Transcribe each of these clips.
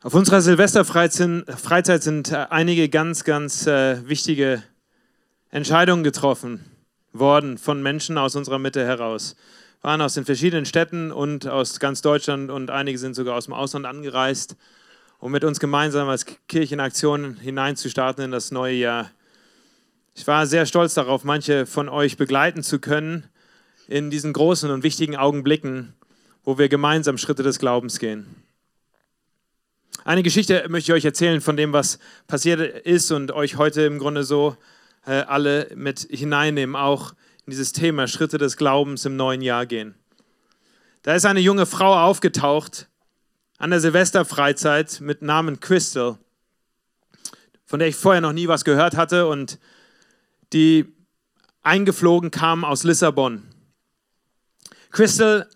Auf unserer Silvesterfreizeit sind äh, einige ganz, ganz äh, wichtige Entscheidungen getroffen worden von Menschen aus unserer Mitte heraus. Wir waren aus den verschiedenen Städten und aus ganz Deutschland und einige sind sogar aus dem Ausland angereist, um mit uns gemeinsam als Kirchenaktion hineinzustarten in das neue Jahr. Ich war sehr stolz darauf, manche von euch begleiten zu können in diesen großen und wichtigen Augenblicken, wo wir gemeinsam Schritte des Glaubens gehen. Eine Geschichte möchte ich euch erzählen von dem, was passiert ist und euch heute im Grunde so äh, alle mit hineinnehmen, auch in dieses Thema Schritte des Glaubens im neuen Jahr gehen. Da ist eine junge Frau aufgetaucht an der Silvesterfreizeit mit Namen Crystal, von der ich vorher noch nie was gehört hatte und die eingeflogen kam aus Lissabon. Crystal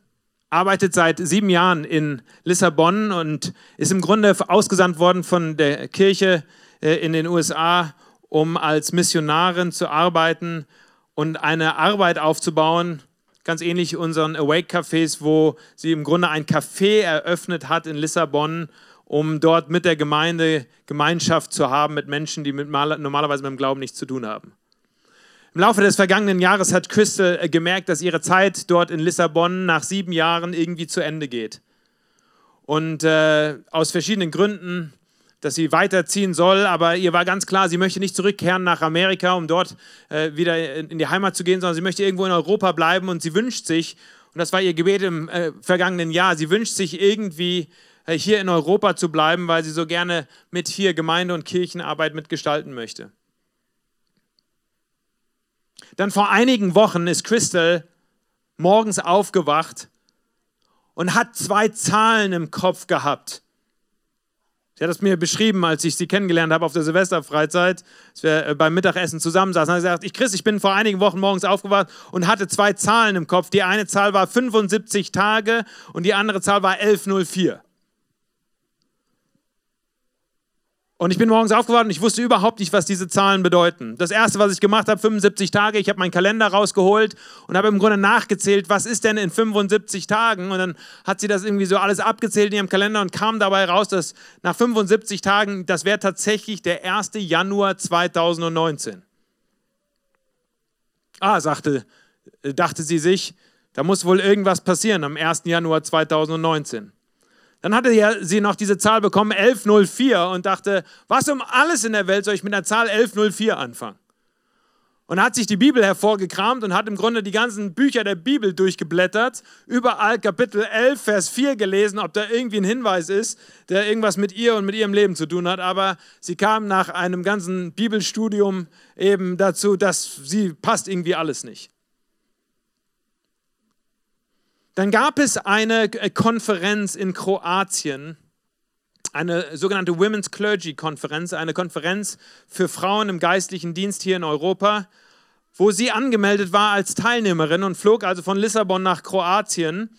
arbeitet seit sieben Jahren in Lissabon und ist im Grunde ausgesandt worden von der Kirche äh, in den USA, um als Missionarin zu arbeiten und eine Arbeit aufzubauen, ganz ähnlich unseren Awake-Cafés, wo sie im Grunde ein Café eröffnet hat in Lissabon, um dort mit der Gemeinde Gemeinschaft zu haben mit Menschen, die mit, normalerweise mit dem Glauben nichts zu tun haben. Im Laufe des vergangenen Jahres hat Crystal äh, gemerkt, dass ihre Zeit dort in Lissabon nach sieben Jahren irgendwie zu Ende geht. Und äh, aus verschiedenen Gründen, dass sie weiterziehen soll, aber ihr war ganz klar, sie möchte nicht zurückkehren nach Amerika, um dort äh, wieder in die Heimat zu gehen, sondern sie möchte irgendwo in Europa bleiben und sie wünscht sich, und das war ihr Gebet im äh, vergangenen Jahr, sie wünscht sich irgendwie äh, hier in Europa zu bleiben, weil sie so gerne mit hier Gemeinde- und Kirchenarbeit mitgestalten möchte. Dann vor einigen Wochen ist Crystal morgens aufgewacht und hat zwei Zahlen im Kopf gehabt. Sie hat es mir beschrieben, als ich sie kennengelernt habe auf der Silvesterfreizeit, als wir äh, beim Mittagessen zusammensaßen. Hat gesagt, ich Chris, ich bin vor einigen Wochen morgens aufgewacht und hatte zwei Zahlen im Kopf. Die eine Zahl war 75 Tage und die andere Zahl war 1104. Und ich bin morgens aufgewacht und ich wusste überhaupt nicht, was diese Zahlen bedeuten. Das erste, was ich gemacht habe, 75 Tage, ich habe meinen Kalender rausgeholt und habe im Grunde nachgezählt, was ist denn in 75 Tagen? Und dann hat sie das irgendwie so alles abgezählt in ihrem Kalender und kam dabei raus, dass nach 75 Tagen, das wäre tatsächlich der 1. Januar 2019. Ah, sagte, dachte sie sich, da muss wohl irgendwas passieren am 1. Januar 2019. Dann hatte sie noch diese Zahl bekommen, 1104, und dachte, was um alles in der Welt soll ich mit der Zahl 1104 anfangen? Und hat sich die Bibel hervorgekramt und hat im Grunde die ganzen Bücher der Bibel durchgeblättert, überall Kapitel 11, Vers 4 gelesen, ob da irgendwie ein Hinweis ist, der irgendwas mit ihr und mit ihrem Leben zu tun hat. Aber sie kam nach einem ganzen Bibelstudium eben dazu, dass sie passt irgendwie alles nicht. Dann gab es eine äh, Konferenz in Kroatien, eine sogenannte Women's Clergy Konferenz, eine Konferenz für Frauen im geistlichen Dienst hier in Europa, wo sie angemeldet war als Teilnehmerin und flog also von Lissabon nach Kroatien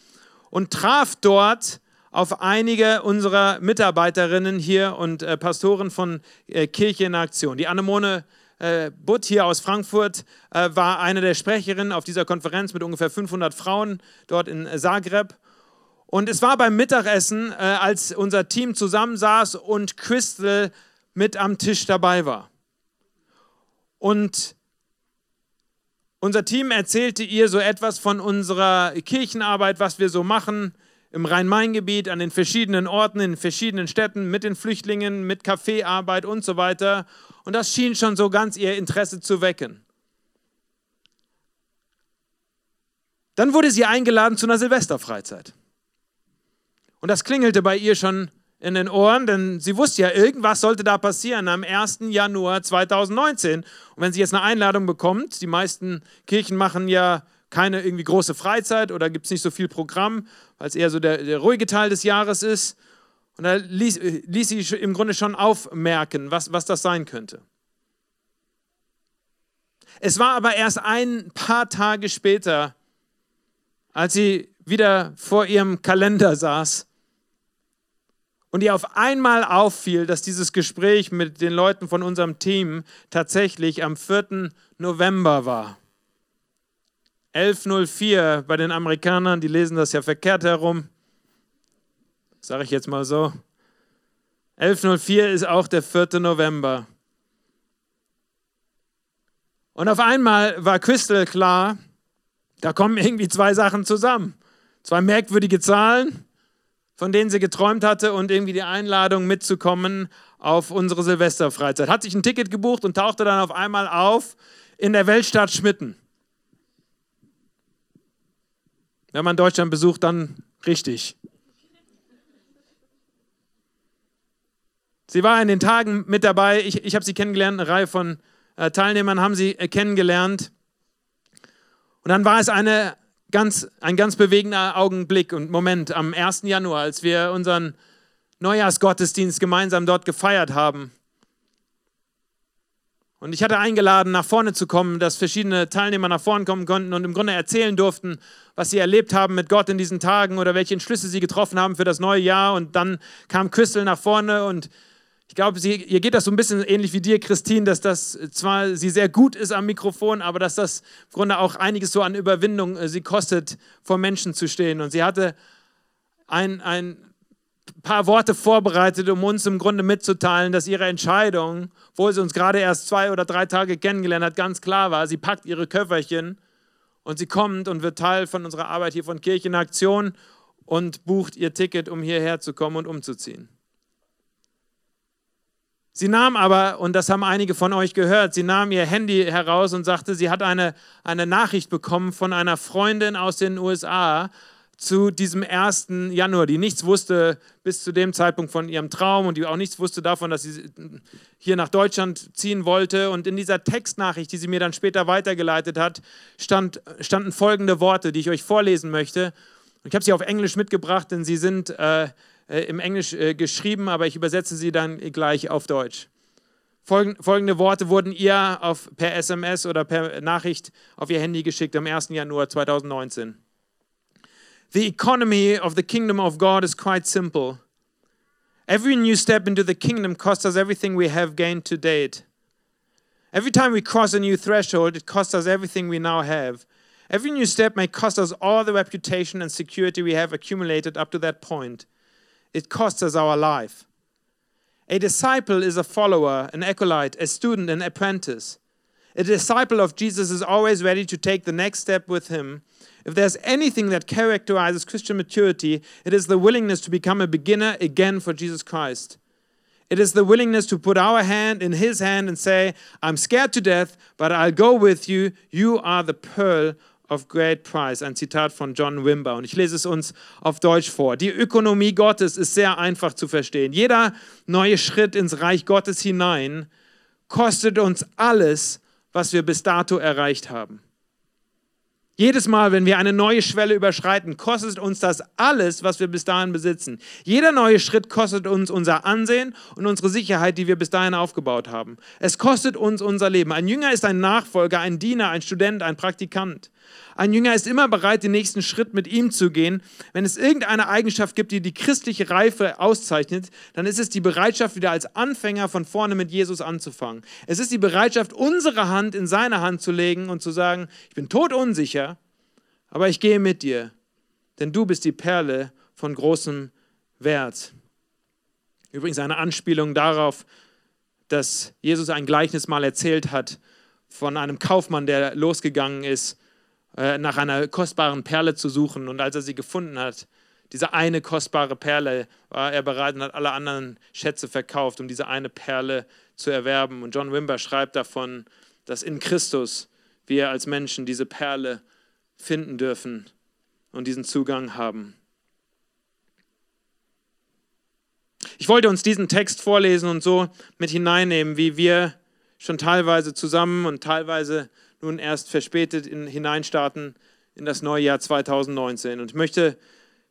und traf dort auf einige unserer Mitarbeiterinnen hier und äh, Pastoren von äh, Kirche in Aktion. Die Annemone äh, Butt hier aus Frankfurt äh, war eine der Sprecherinnen auf dieser Konferenz mit ungefähr 500 Frauen dort in Zagreb. Und es war beim Mittagessen, äh, als unser Team zusammensaß und Crystal mit am Tisch dabei war. Und unser Team erzählte ihr so etwas von unserer Kirchenarbeit, was wir so machen im Rhein-Main-Gebiet, an den verschiedenen Orten, in verschiedenen Städten, mit den Flüchtlingen, mit Kaffeearbeit und so weiter. Und das schien schon so ganz ihr Interesse zu wecken. Dann wurde sie eingeladen zu einer Silvesterfreizeit. Und das klingelte bei ihr schon in den Ohren, denn sie wusste ja, irgendwas sollte da passieren am 1. Januar 2019. Und wenn sie jetzt eine Einladung bekommt, die meisten Kirchen machen ja keine irgendwie große Freizeit oder gibt es nicht so viel Programm, weil es eher so der, der ruhige Teil des Jahres ist. Und da ließ, ließ sie im Grunde schon aufmerken, was, was das sein könnte. Es war aber erst ein paar Tage später, als sie wieder vor ihrem Kalender saß und ihr auf einmal auffiel, dass dieses Gespräch mit den Leuten von unserem Team tatsächlich am 4. November war. 1104 bei den Amerikanern, die lesen das ja verkehrt herum sage ich jetzt mal so. 11.04 ist auch der 4. November. Und auf einmal war Crystal klar, da kommen irgendwie zwei Sachen zusammen. Zwei merkwürdige Zahlen, von denen sie geträumt hatte und irgendwie die Einladung mitzukommen auf unsere Silvesterfreizeit. Hat sich ein Ticket gebucht und tauchte dann auf einmal auf in der Weltstadt Schmitten. Wenn man Deutschland besucht, dann richtig. Sie war in den Tagen mit dabei. Ich, ich habe sie kennengelernt, eine Reihe von äh, Teilnehmern haben sie äh, kennengelernt. Und dann war es eine ganz, ein ganz bewegender Augenblick und Moment am 1. Januar, als wir unseren Neujahrsgottesdienst gemeinsam dort gefeiert haben. Und ich hatte eingeladen, nach vorne zu kommen, dass verschiedene Teilnehmer nach vorne kommen konnten und im Grunde erzählen durften, was sie erlebt haben mit Gott in diesen Tagen oder welche Entschlüsse sie getroffen haben für das neue Jahr. Und dann kam Crystal nach vorne und ich glaube, ihr geht das so ein bisschen ähnlich wie dir, Christine, dass das zwar sie sehr gut ist am Mikrofon, aber dass das im Grunde auch einiges so an Überwindung äh, sie kostet, vor Menschen zu stehen. Und sie hatte ein, ein paar Worte vorbereitet, um uns im Grunde mitzuteilen, dass ihre Entscheidung, obwohl sie uns gerade erst zwei oder drei Tage kennengelernt hat, ganz klar war. Sie packt ihre Köfferchen und sie kommt und wird Teil von unserer Arbeit hier von Kirche in Aktion und bucht ihr Ticket, um hierher zu kommen und umzuziehen. Sie nahm aber, und das haben einige von euch gehört, sie nahm ihr Handy heraus und sagte, sie hat eine, eine Nachricht bekommen von einer Freundin aus den USA zu diesem 1. Januar, die nichts wusste bis zu dem Zeitpunkt von ihrem Traum und die auch nichts wusste davon, dass sie hier nach Deutschland ziehen wollte. Und in dieser Textnachricht, die sie mir dann später weitergeleitet hat, stand, standen folgende Worte, die ich euch vorlesen möchte. Ich habe sie auf Englisch mitgebracht, denn sie sind äh, äh, im Englisch äh, geschrieben, aber ich übersetze sie dann gleich auf Deutsch. Folgende Worte wurden ihr auf, per SMS oder per Nachricht auf ihr Handy geschickt am 1. Januar 2019. The economy of the kingdom of God is quite simple. Every new step into the kingdom costs us everything we have gained to date. Every time we cross a new threshold, it costs us everything we now have. Every new step may cost us all the reputation and security we have accumulated up to that point. It costs us our life. A disciple is a follower, an acolyte, a student, an apprentice. A disciple of Jesus is always ready to take the next step with him. If there's anything that characterizes Christian maturity, it is the willingness to become a beginner again for Jesus Christ. It is the willingness to put our hand in his hand and say, I'm scared to death, but I'll go with you. You are the pearl of great price, ein Zitat von John Wimber. Und ich lese es uns auf Deutsch vor. Die Ökonomie Gottes ist sehr einfach zu verstehen. Jeder neue Schritt ins Reich Gottes hinein kostet uns alles, was wir bis dato erreicht haben. Jedes Mal, wenn wir eine neue Schwelle überschreiten, kostet uns das alles, was wir bis dahin besitzen. Jeder neue Schritt kostet uns unser Ansehen und unsere Sicherheit, die wir bis dahin aufgebaut haben. Es kostet uns unser Leben. Ein Jünger ist ein Nachfolger, ein Diener, ein Student, ein Praktikant. Ein Jünger ist immer bereit, den nächsten Schritt mit ihm zu gehen. Wenn es irgendeine Eigenschaft gibt, die die christliche Reife auszeichnet, dann ist es die Bereitschaft, wieder als Anfänger von vorne mit Jesus anzufangen. Es ist die Bereitschaft, unsere Hand in seine Hand zu legen und zu sagen, ich bin todunsicher, aber ich gehe mit dir, denn du bist die Perle von großem Wert. Übrigens eine Anspielung darauf, dass Jesus ein Gleichnis mal erzählt hat von einem Kaufmann, der losgegangen ist äh, nach einer kostbaren Perle zu suchen. Und als er sie gefunden hat, diese eine kostbare Perle, war er bereit und hat alle anderen Schätze verkauft, um diese eine Perle zu erwerben. Und John Wimber schreibt davon, dass in Christus wir als Menschen diese Perle finden dürfen und diesen Zugang haben. Ich wollte uns diesen Text vorlesen und so mit hineinnehmen, wie wir schon teilweise zusammen und teilweise nun erst verspätet in, hineinstarten in das neue Jahr 2019. Und ich möchte,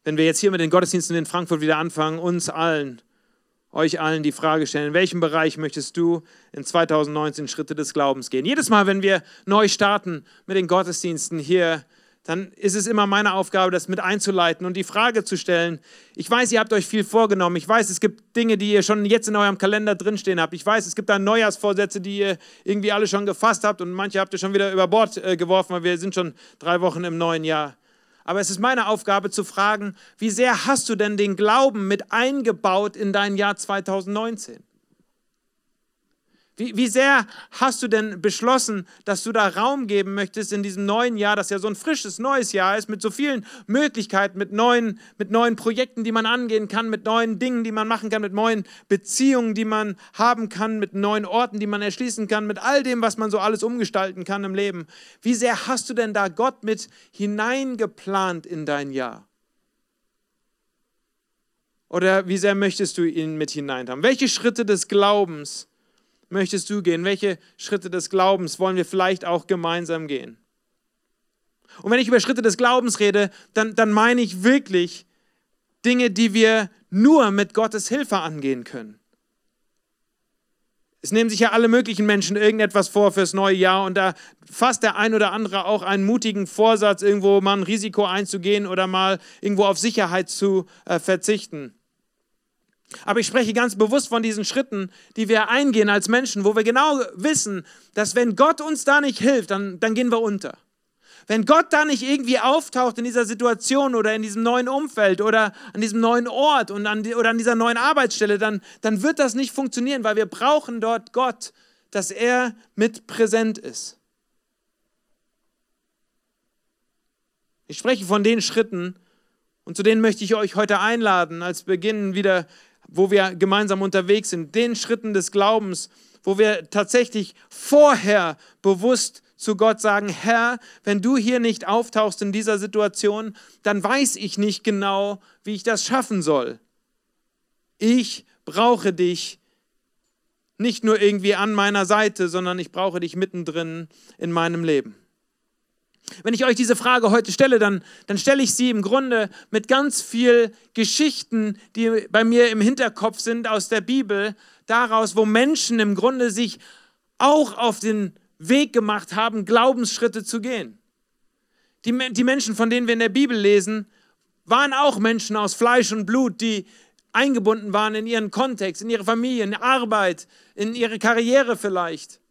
wenn wir jetzt hier mit den Gottesdiensten in Frankfurt wieder anfangen, uns allen, euch allen die Frage stellen, in welchem Bereich möchtest du in 2019 Schritte des Glaubens gehen? Jedes Mal, wenn wir neu starten mit den Gottesdiensten hier dann ist es immer meine Aufgabe, das mit einzuleiten und die Frage zu stellen. Ich weiß, ihr habt euch viel vorgenommen. Ich weiß, es gibt Dinge, die ihr schon jetzt in eurem Kalender drinstehen habt. Ich weiß, es gibt da Neujahrsvorsätze, die ihr irgendwie alle schon gefasst habt und manche habt ihr schon wieder über Bord äh, geworfen, weil wir sind schon drei Wochen im neuen Jahr. Aber es ist meine Aufgabe zu fragen, wie sehr hast du denn den Glauben mit eingebaut in dein Jahr 2019? Wie, wie sehr hast du denn beschlossen, dass du da Raum geben möchtest in diesem neuen Jahr, das ja so ein frisches neues Jahr ist, mit so vielen Möglichkeiten, mit neuen, mit neuen Projekten, die man angehen kann, mit neuen Dingen, die man machen kann, mit neuen Beziehungen, die man haben kann, mit neuen Orten, die man erschließen kann, mit all dem, was man so alles umgestalten kann im Leben. Wie sehr hast du denn da Gott mit hineingeplant in dein Jahr? Oder wie sehr möchtest du ihn mit hinein haben? Welche Schritte des Glaubens möchtest du gehen? Welche Schritte des Glaubens wollen wir vielleicht auch gemeinsam gehen? Und wenn ich über Schritte des Glaubens rede, dann, dann meine ich wirklich Dinge, die wir nur mit Gottes Hilfe angehen können. Es nehmen sich ja alle möglichen Menschen irgendetwas vor fürs neue Jahr und da fasst der ein oder andere auch einen mutigen Vorsatz, irgendwo mal ein Risiko einzugehen oder mal irgendwo auf Sicherheit zu äh, verzichten. Aber ich spreche ganz bewusst von diesen Schritten, die wir eingehen als Menschen, wo wir genau wissen, dass wenn Gott uns da nicht hilft, dann, dann gehen wir unter. Wenn Gott da nicht irgendwie auftaucht in dieser Situation oder in diesem neuen Umfeld oder an diesem neuen Ort und an die, oder an dieser neuen Arbeitsstelle, dann, dann wird das nicht funktionieren, weil wir brauchen dort Gott, dass er mit präsent ist. Ich spreche von den Schritten und zu denen möchte ich euch heute einladen, als Beginn wieder wo wir gemeinsam unterwegs sind, den Schritten des Glaubens, wo wir tatsächlich vorher bewusst zu Gott sagen, Herr, wenn du hier nicht auftauchst in dieser Situation, dann weiß ich nicht genau, wie ich das schaffen soll. Ich brauche dich nicht nur irgendwie an meiner Seite, sondern ich brauche dich mittendrin in meinem Leben. Wenn ich euch diese Frage heute stelle, dann, dann stelle ich sie im Grunde mit ganz viel Geschichten, die bei mir im Hinterkopf sind aus der Bibel, daraus, wo Menschen im Grunde sich auch auf den Weg gemacht haben, Glaubensschritte zu gehen. Die, die Menschen, von denen wir in der Bibel lesen, waren auch Menschen aus Fleisch und Blut, die eingebunden waren in ihren Kontext, in ihre Familie, in Arbeit, in ihre Karriere vielleicht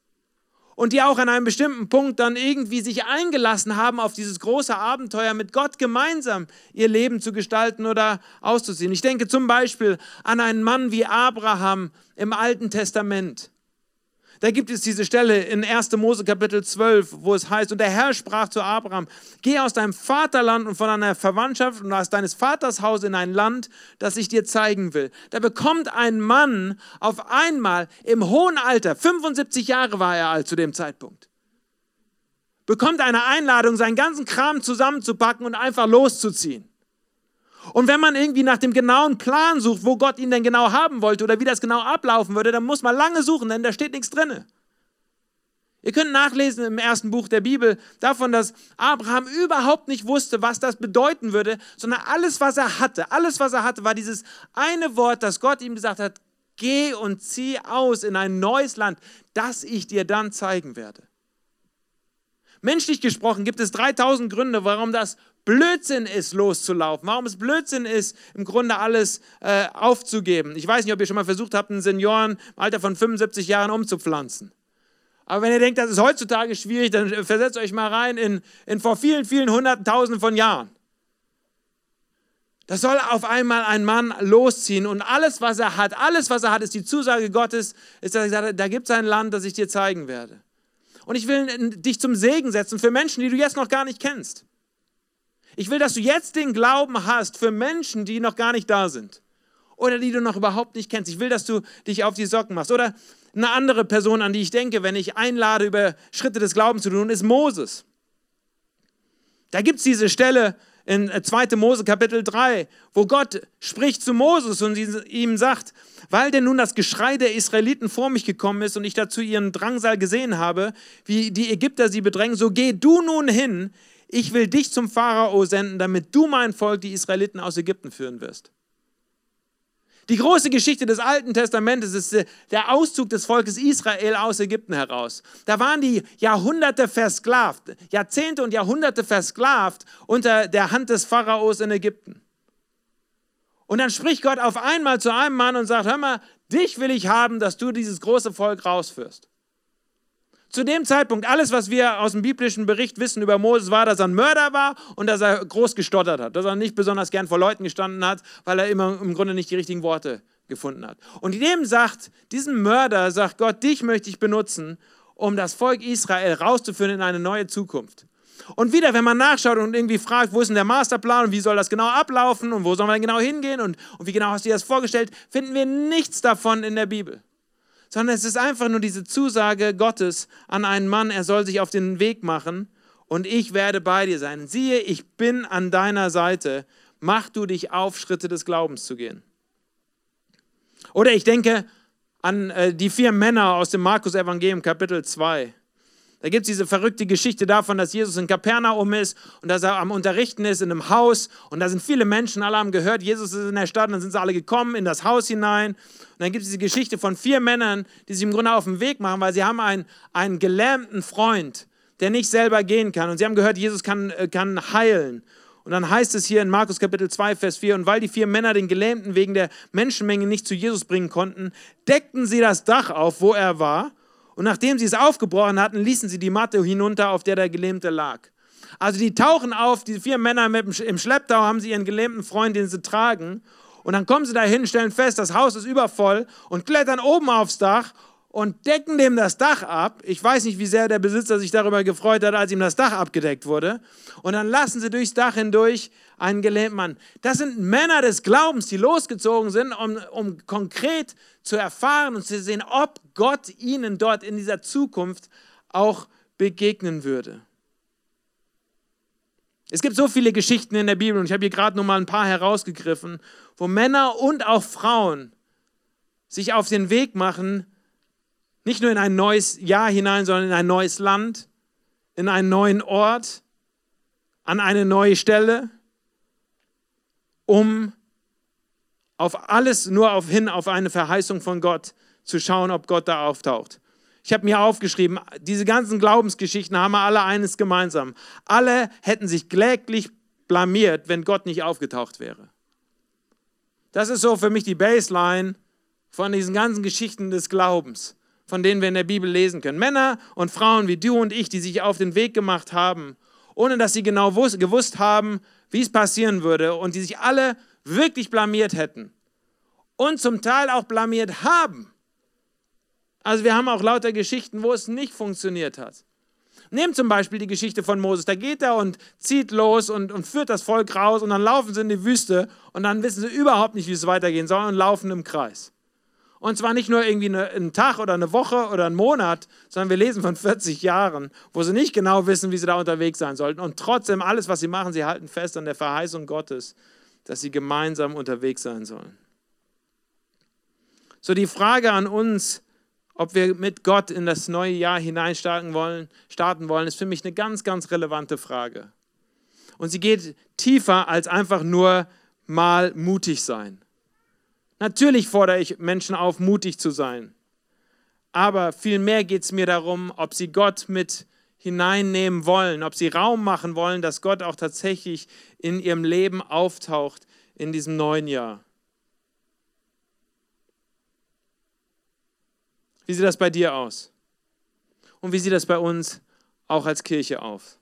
und die auch an einem bestimmten Punkt dann irgendwie sich eingelassen haben auf dieses große Abenteuer mit Gott gemeinsam ihr Leben zu gestalten oder auszuziehen. Ich denke zum Beispiel an einen Mann wie Abraham im Alten Testament. Da gibt es diese Stelle in 1. Mose Kapitel 12, wo es heißt, und der Herr sprach zu Abraham, geh aus deinem Vaterland und von deiner Verwandtschaft und aus deines Vaters Haus in ein Land, das ich dir zeigen will. Da bekommt ein Mann auf einmal im hohen Alter, 75 Jahre war er alt zu dem Zeitpunkt, bekommt eine Einladung, seinen ganzen Kram zusammenzupacken und einfach loszuziehen. Und wenn man irgendwie nach dem genauen Plan sucht, wo Gott ihn denn genau haben wollte oder wie das genau ablaufen würde, dann muss man lange suchen, denn da steht nichts drin. Ihr könnt nachlesen im ersten Buch der Bibel davon, dass Abraham überhaupt nicht wusste, was das bedeuten würde, sondern alles, was er hatte, alles, was er hatte, war dieses eine Wort, das Gott ihm gesagt hat, geh und zieh aus in ein neues Land, das ich dir dann zeigen werde. Menschlich gesprochen gibt es 3000 Gründe, warum das Blödsinn ist, loszulaufen, warum es Blödsinn ist, im Grunde alles äh, aufzugeben. Ich weiß nicht, ob ihr schon mal versucht habt, einen Senioren im Alter von 75 Jahren umzupflanzen. Aber wenn ihr denkt, das ist heutzutage schwierig, dann versetzt euch mal rein in, in vor vielen, vielen Hunderten, Tausenden von Jahren. Da soll auf einmal ein Mann losziehen und alles, was er hat, alles, was er hat, ist die Zusage Gottes, ist, dass er gesagt hat, da gibt es ein Land, das ich dir zeigen werde. Und ich will dich zum Segen setzen für Menschen, die du jetzt noch gar nicht kennst. Ich will, dass du jetzt den Glauben hast für Menschen, die noch gar nicht da sind oder die du noch überhaupt nicht kennst. Ich will, dass du dich auf die Socken machst. Oder eine andere Person, an die ich denke, wenn ich einlade, über Schritte des Glaubens zu tun, ist Moses. Da gibt es diese Stelle in 2. Äh, Mose Kapitel 3, wo Gott spricht zu Moses und ihm sagt, weil denn nun das Geschrei der Israeliten vor mich gekommen ist und ich dazu ihren Drangsal gesehen habe, wie die Ägypter sie bedrängen, so geh du nun hin, ich will dich zum Pharao senden, damit du mein Volk, die Israeliten, aus Ägypten führen wirst. Die große Geschichte des Alten Testamentes ist äh, der Auszug des Volkes Israel aus Ägypten heraus. Da waren die Jahrhunderte versklavt, Jahrzehnte und Jahrhunderte versklavt unter der Hand des Pharaos in Ägypten. Und dann spricht Gott auf einmal zu einem Mann und sagt, hör mal, dich will ich haben, dass du dieses große Volk rausführst. Zu dem Zeitpunkt, alles, was wir aus dem biblischen Bericht wissen über Moses, war, dass er ein Mörder war und dass er groß gestottert hat, dass er nicht besonders gern vor Leuten gestanden hat, weil er immer im Grunde nicht die richtigen Worte gefunden hat. Und dem sagt, diesem Mörder sagt Gott, dich möchte ich benutzen, um das Volk Israel rauszuführen in eine neue Zukunft. Und wieder, wenn man nachschaut und irgendwie fragt, wo ist denn der Masterplan und wie soll das genau ablaufen und wo wir denn genau hingehen und, und wie genau hast du dir das vorgestellt, finden wir nichts davon in der Bibel sondern es ist einfach nur diese Zusage Gottes an einen Mann, er soll sich auf den Weg machen und ich werde bei dir sein. Siehe, ich bin an deiner Seite, mach du dich auf, Schritte des Glaubens zu gehen. Oder ich denke an äh, die vier Männer aus dem Markus-Evangelium, Kapitel 2. Da gibt es diese verrückte Geschichte davon, dass Jesus in Kapernaum ist und dass er am Unterrichten ist in einem Haus und da sind viele Menschen, alle haben gehört, Jesus ist in der Stadt und dann sind sie alle gekommen in das Haus hinein. Und dann gibt es diese Geschichte von vier Männern, die sich im Grunde auf den Weg machen, weil sie haben einen, einen gelähmten Freund, der nicht selber gehen kann und sie haben gehört, Jesus kann, äh, kann heilen. Und dann heißt es hier in Markus Kapitel 2, Vers 4, und weil die vier Männer den Gelähmten wegen der Menschenmenge nicht zu Jesus bringen konnten, deckten sie das Dach auf, wo er war und nachdem sie es aufgebrochen hatten, ließen sie die Matte hinunter, auf der der Gelähmte lag. Also die tauchen auf, die vier Männer mit im Schlepptau haben sie ihren gelähmten Freund, den sie tragen. Und dann kommen sie dahin, stellen fest, das Haus ist übervoll und klettern oben aufs Dach und decken dem das Dach ab. Ich weiß nicht, wie sehr der Besitzer sich darüber gefreut hat, als ihm das Dach abgedeckt wurde. Und dann lassen sie durchs Dach hindurch einen gelähmten Mann. Das sind Männer des Glaubens, die losgezogen sind, um, um konkret zu erfahren und zu sehen, ob Gott ihnen dort in dieser Zukunft auch begegnen würde. Es gibt so viele Geschichten in der Bibel und ich habe hier gerade nur mal ein paar herausgegriffen, wo Männer und auch Frauen sich auf den Weg machen, nicht nur in ein neues Jahr hinein, sondern in ein neues Land, in einen neuen Ort, an eine neue Stelle, um auf alles nur auf hin auf eine Verheißung von Gott zu schauen, ob Gott da auftaucht. Ich habe mir aufgeschrieben, diese ganzen Glaubensgeschichten haben alle eines gemeinsam. Alle hätten sich kläglich blamiert, wenn Gott nicht aufgetaucht wäre. Das ist so für mich die Baseline von diesen ganzen Geschichten des Glaubens, von denen wir in der Bibel lesen können. Männer und Frauen wie du und ich, die sich auf den Weg gemacht haben, ohne dass sie genau gewusst haben, wie es passieren würde und die sich alle wirklich blamiert hätten und zum Teil auch blamiert haben. Also wir haben auch lauter Geschichten, wo es nicht funktioniert hat. Nehmt zum Beispiel die Geschichte von Moses. Da geht er und zieht los und, und führt das Volk raus und dann laufen sie in die Wüste und dann wissen sie überhaupt nicht, wie es weitergehen soll und laufen im Kreis. Und zwar nicht nur irgendwie eine, einen Tag oder eine Woche oder einen Monat, sondern wir lesen von 40 Jahren, wo sie nicht genau wissen, wie sie da unterwegs sein sollten. Und trotzdem, alles, was sie machen, sie halten fest an der Verheißung Gottes dass sie gemeinsam unterwegs sein sollen. So die Frage an uns, ob wir mit Gott in das neue Jahr hineinstarten wollen, starten wollen, ist für mich eine ganz, ganz relevante Frage. Und sie geht tiefer als einfach nur mal mutig sein. Natürlich fordere ich Menschen auf, mutig zu sein. Aber vielmehr geht es mir darum, ob sie Gott mit hineinnehmen wollen, ob sie Raum machen wollen, dass Gott auch tatsächlich in ihrem Leben auftaucht in diesem neuen Jahr. Wie sieht das bei dir aus? Und wie sieht das bei uns auch als Kirche aus?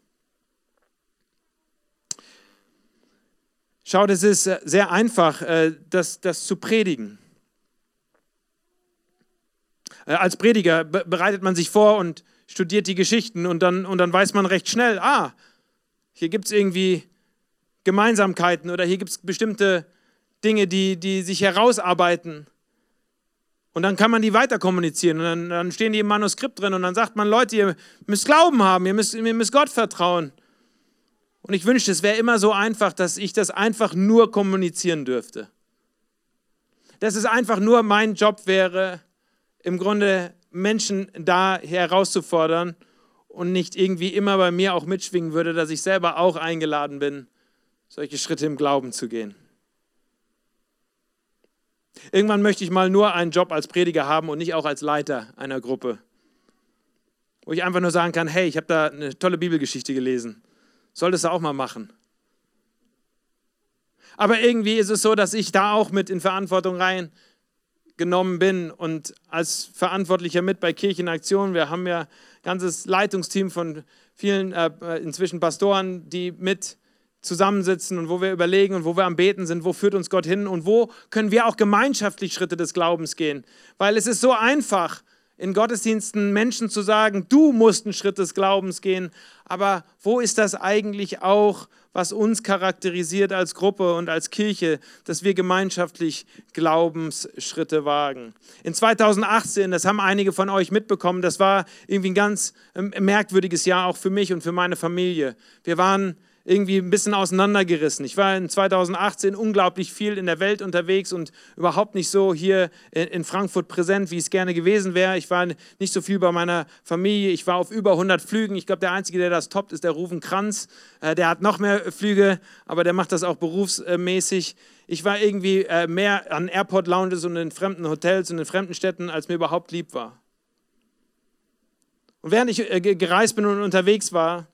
Schaut, es ist sehr einfach, äh, das, das zu predigen. Äh, als Prediger bereitet man sich vor und studiert die Geschichten und dann, und dann weiß man recht schnell, ah, hier gibt es irgendwie Gemeinsamkeiten oder hier gibt es bestimmte Dinge, die, die sich herausarbeiten. Und dann kann man die weiter kommunizieren und dann, dann stehen die im Manuskript drin und dann sagt man, Leute, ihr müsst Glauben haben, ihr müsst, ihr müsst Gott vertrauen. Und ich wünschte, es wäre immer so einfach, dass ich das einfach nur kommunizieren dürfte. Dass es einfach nur mein Job wäre, im Grunde Menschen da herauszufordern und nicht irgendwie immer bei mir auch mitschwingen würde, dass ich selber auch eingeladen bin, solche Schritte im Glauben zu gehen. Irgendwann möchte ich mal nur einen Job als Prediger haben und nicht auch als Leiter einer Gruppe, wo ich einfach nur sagen kann, hey, ich habe da eine tolle Bibelgeschichte gelesen, solltest du auch mal machen. Aber irgendwie ist es so, dass ich da auch mit in Verantwortung rein genommen bin und als Verantwortlicher mit bei Kirchenaktion, wir haben ja ganzes Leitungsteam von vielen äh, inzwischen Pastoren, die mit zusammensitzen und wo wir überlegen und wo wir am Beten sind, wo führt uns Gott hin und wo können wir auch gemeinschaftlich Schritte des Glaubens gehen. Weil es ist so einfach, in Gottesdiensten Menschen zu sagen, du musst einen Schritt des Glaubens gehen, aber wo ist das eigentlich auch, was uns charakterisiert als Gruppe und als Kirche, dass wir gemeinschaftlich Glaubensschritte wagen? In 2018, das haben einige von euch mitbekommen, das war irgendwie ein ganz ähm, merkwürdiges Jahr auch für mich und für meine Familie. Wir waren irgendwie ein bisschen auseinandergerissen. Ich war in 2018 unglaublich viel in der Welt unterwegs und überhaupt nicht so hier in Frankfurt präsent, wie es gerne gewesen wäre. Ich war nicht so viel bei meiner Familie. Ich war auf über 100 Flügen. Ich glaube, der Einzige, der das toppt, ist der Rufen Kranz. Äh, der hat noch mehr Flüge, aber der macht das auch berufsmäßig. Ich war irgendwie äh, mehr an Airport-Lounges und in fremden Hotels und in fremden Städten, als mir überhaupt lieb war. Und während ich äh, gereist bin und unterwegs war,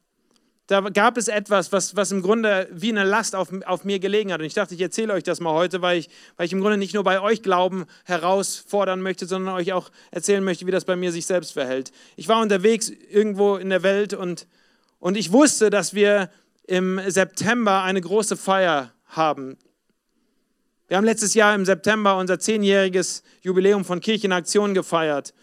da gab es etwas, was, was im Grunde wie eine Last auf, auf mir gelegen hat. Und ich dachte, ich erzähle euch das mal heute, weil ich, weil ich im Grunde nicht nur bei euch Glauben herausfordern möchte, sondern euch auch erzählen möchte, wie das bei mir sich selbst verhält. Ich war unterwegs irgendwo in der Welt und, und ich wusste, dass wir im September eine große Feier haben. Wir haben letztes Jahr im September unser zehnjähriges Jubiläum von Kirchenaktion gefeiert.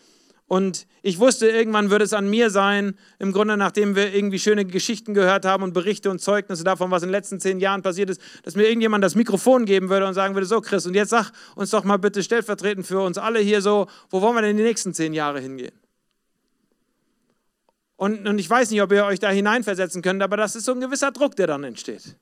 Und ich wusste, irgendwann würde es an mir sein, im Grunde nachdem wir irgendwie schöne Geschichten gehört haben und Berichte und Zeugnisse davon, was in den letzten zehn Jahren passiert ist, dass mir irgendjemand das Mikrofon geben würde und sagen würde, so Chris, und jetzt sag uns doch mal bitte stellvertretend für uns alle hier so, wo wollen wir denn die nächsten zehn Jahre hingehen? Und, und ich weiß nicht, ob ihr euch da hineinversetzen könnt, aber das ist so ein gewisser Druck, der dann entsteht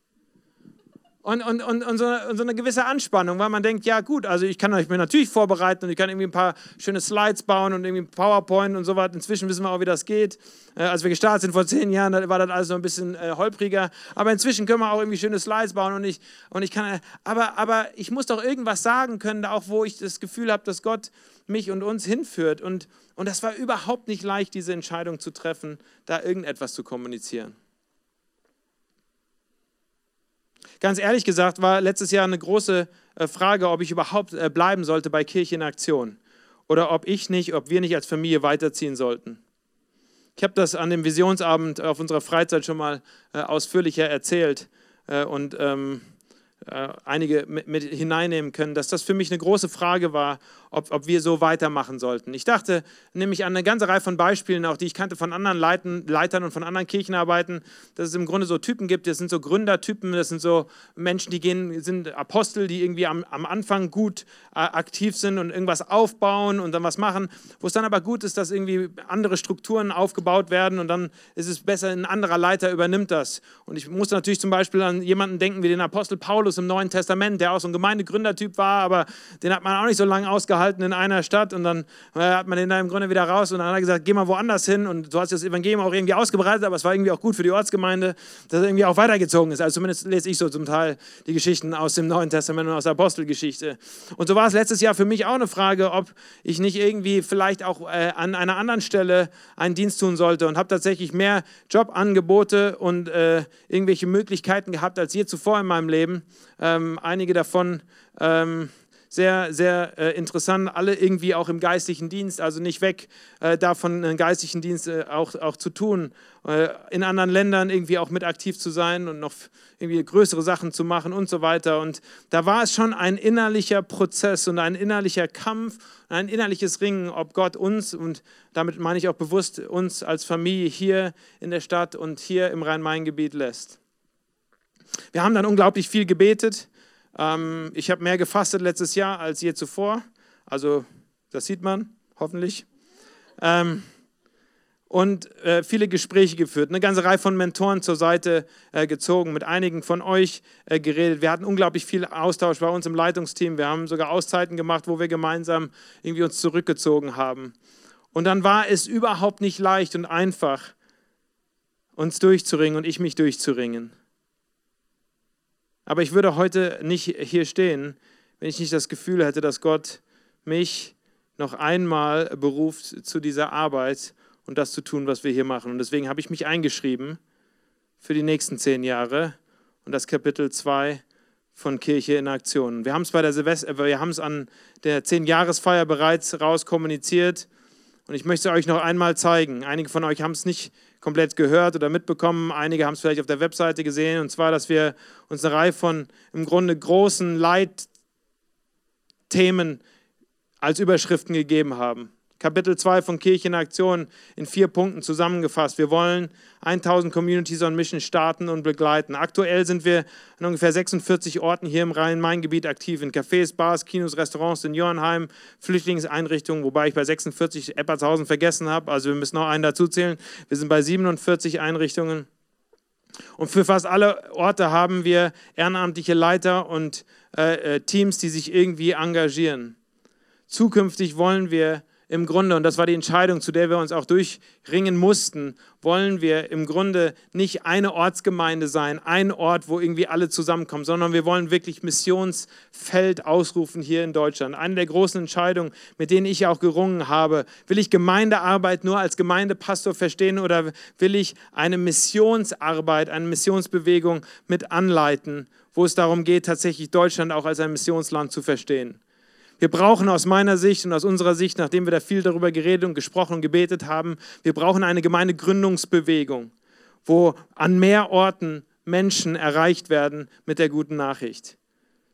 und, und, und, und, so, und, so, eine gewisse Anspannung, weil man denkt, ja gut, also ich kann mir natürlich vorbereiten und ich kann irgendwie ein paar schöne Slides bauen und irgendwie PowerPoint und so weiter. Inzwischen wissen wir auch, wie das geht. Äh, als wir gestartet sind vor zehn Jahren, war das alles noch ein bisschen äh, holpriger. Aber inzwischen können wir auch irgendwie schöne Slides bauen und ich, und ich kann, äh, aber, aber ich muss doch irgendwas sagen können, auch wo ich das Gefühl habe, dass Gott mich und uns hinführt. Und, und das war überhaupt nicht leicht, diese Entscheidung zu treffen, da irgendetwas zu kommunizieren. Ganz ehrlich gesagt war letztes Jahr eine große äh, Frage, ob ich überhaupt äh, bleiben sollte bei Kirche in Aktion oder ob ich nicht, ob wir nicht als Familie weiterziehen sollten. Ich habe das an dem Visionsabend auf unserer Freizeit schon mal äh, ausführlicher erzählt und ähm, einige mit hineinnehmen können, dass das für mich eine große Frage war, ob, ob wir so weitermachen sollten. Ich dachte nämlich an eine ganze Reihe von Beispielen, auch die ich kannte von anderen Leiten, Leitern und von anderen Kirchenarbeiten, dass es im Grunde so Typen gibt, das sind so Gründertypen, das sind so Menschen, die gehen, sind Apostel, die irgendwie am, am Anfang gut äh, aktiv sind und irgendwas aufbauen und dann was machen, wo es dann aber gut ist, dass irgendwie andere Strukturen aufgebaut werden und dann ist es besser, ein anderer Leiter übernimmt das. Und ich muss natürlich zum Beispiel an jemanden denken wie den Apostel Paulus im Neuen Testament, der auch so ein Gemeindegründertyp war, aber den hat man auch nicht so lange ausgehalten gehalten in einer Stadt und dann äh, hat man den da im Grunde wieder raus und dann hat er gesagt, geh mal woanders hin und du hast das Evangelium auch irgendwie ausgebreitet, aber es war irgendwie auch gut für die Ortsgemeinde, dass er irgendwie auch weitergezogen ist. Also zumindest lese ich so zum Teil die Geschichten aus dem Neuen Testament und aus der Apostelgeschichte. Und so war es letztes Jahr für mich auch eine Frage, ob ich nicht irgendwie vielleicht auch äh, an einer anderen Stelle einen Dienst tun sollte und habe tatsächlich mehr Jobangebote und äh, irgendwelche Möglichkeiten gehabt als je zuvor in meinem Leben. Ähm, einige davon ähm, sehr, sehr äh, interessant. Alle irgendwie auch im geistlichen Dienst, also nicht weg äh, davon, einen geistlichen Dienst äh, auch, auch zu tun. Äh, in anderen Ländern irgendwie auch mit aktiv zu sein und noch irgendwie größere Sachen zu machen und so weiter. Und da war es schon ein innerlicher Prozess und ein innerlicher Kampf, ein innerliches Ringen, ob Gott uns, und damit meine ich auch bewusst uns als Familie hier in der Stadt und hier im Rhein-Main-Gebiet lässt. Wir haben dann unglaublich viel gebetet. Ähm, ich habe mehr gefastet letztes Jahr als je zuvor. Also das sieht man hoffentlich. Ähm, und äh, viele Gespräche geführt, eine ganze Reihe von Mentoren zur Seite äh, gezogen, mit einigen von euch äh, geredet. Wir hatten unglaublich viel Austausch bei uns im Leitungsteam. Wir haben sogar Auszeiten gemacht, wo wir gemeinsam irgendwie uns zurückgezogen haben. Und dann war es überhaupt nicht leicht und einfach, uns durchzuringen und ich mich durchzuringen. Aber ich würde heute nicht hier stehen, wenn ich nicht das Gefühl hätte, dass Gott mich noch einmal beruft zu dieser Arbeit und das zu tun, was wir hier machen. Und deswegen habe ich mich eingeschrieben für die nächsten zehn Jahre und das Kapitel 2 von Kirche in Aktion. Wir haben es bei der Silvester, wir haben es an der Zehn-Jahresfeier bereits rauskommuniziert Und ich möchte euch noch einmal zeigen. Einige von euch haben es nicht komplett gehört oder mitbekommen. Einige haben es vielleicht auf der Webseite gesehen. Und zwar, dass wir uns eine Reihe von im Grunde großen Leitthemen als Überschriften gegeben haben. Kapitel 2 von Kirche in Aktion in vier Punkten zusammengefasst. Wir wollen 1000 Communities on Mission starten und begleiten. Aktuell sind wir an ungefähr 46 Orten hier im Rhein-Main-Gebiet aktiv, in Cafés, Bars, Kinos, Restaurants, Seniorenheim, Flüchtlingseinrichtungen, wobei ich bei 46 Eppertshausen vergessen habe, also wir müssen noch einen dazuzählen. Wir sind bei 47 Einrichtungen. Und für fast alle Orte haben wir ehrenamtliche Leiter und äh, äh Teams, die sich irgendwie engagieren. Zukünftig wollen wir im Grunde, und das war die Entscheidung, zu der wir uns auch durchringen mussten, wollen wir im Grunde nicht eine Ortsgemeinde sein, ein Ort, wo irgendwie alle zusammenkommen, sondern wir wollen wirklich Missionsfeld ausrufen hier in Deutschland. Eine der großen Entscheidungen, mit denen ich auch gerungen habe, will ich Gemeindearbeit nur als Gemeindepastor verstehen oder will ich eine Missionsarbeit, eine Missionsbewegung mit anleiten, wo es darum geht, tatsächlich Deutschland auch als ein Missionsland zu verstehen. Wir brauchen aus meiner Sicht und aus unserer Sicht, nachdem wir da viel darüber geredet und gesprochen und gebetet haben, wir brauchen eine Gemeindegründungsbewegung, wo an mehr Orten Menschen erreicht werden mit der guten Nachricht.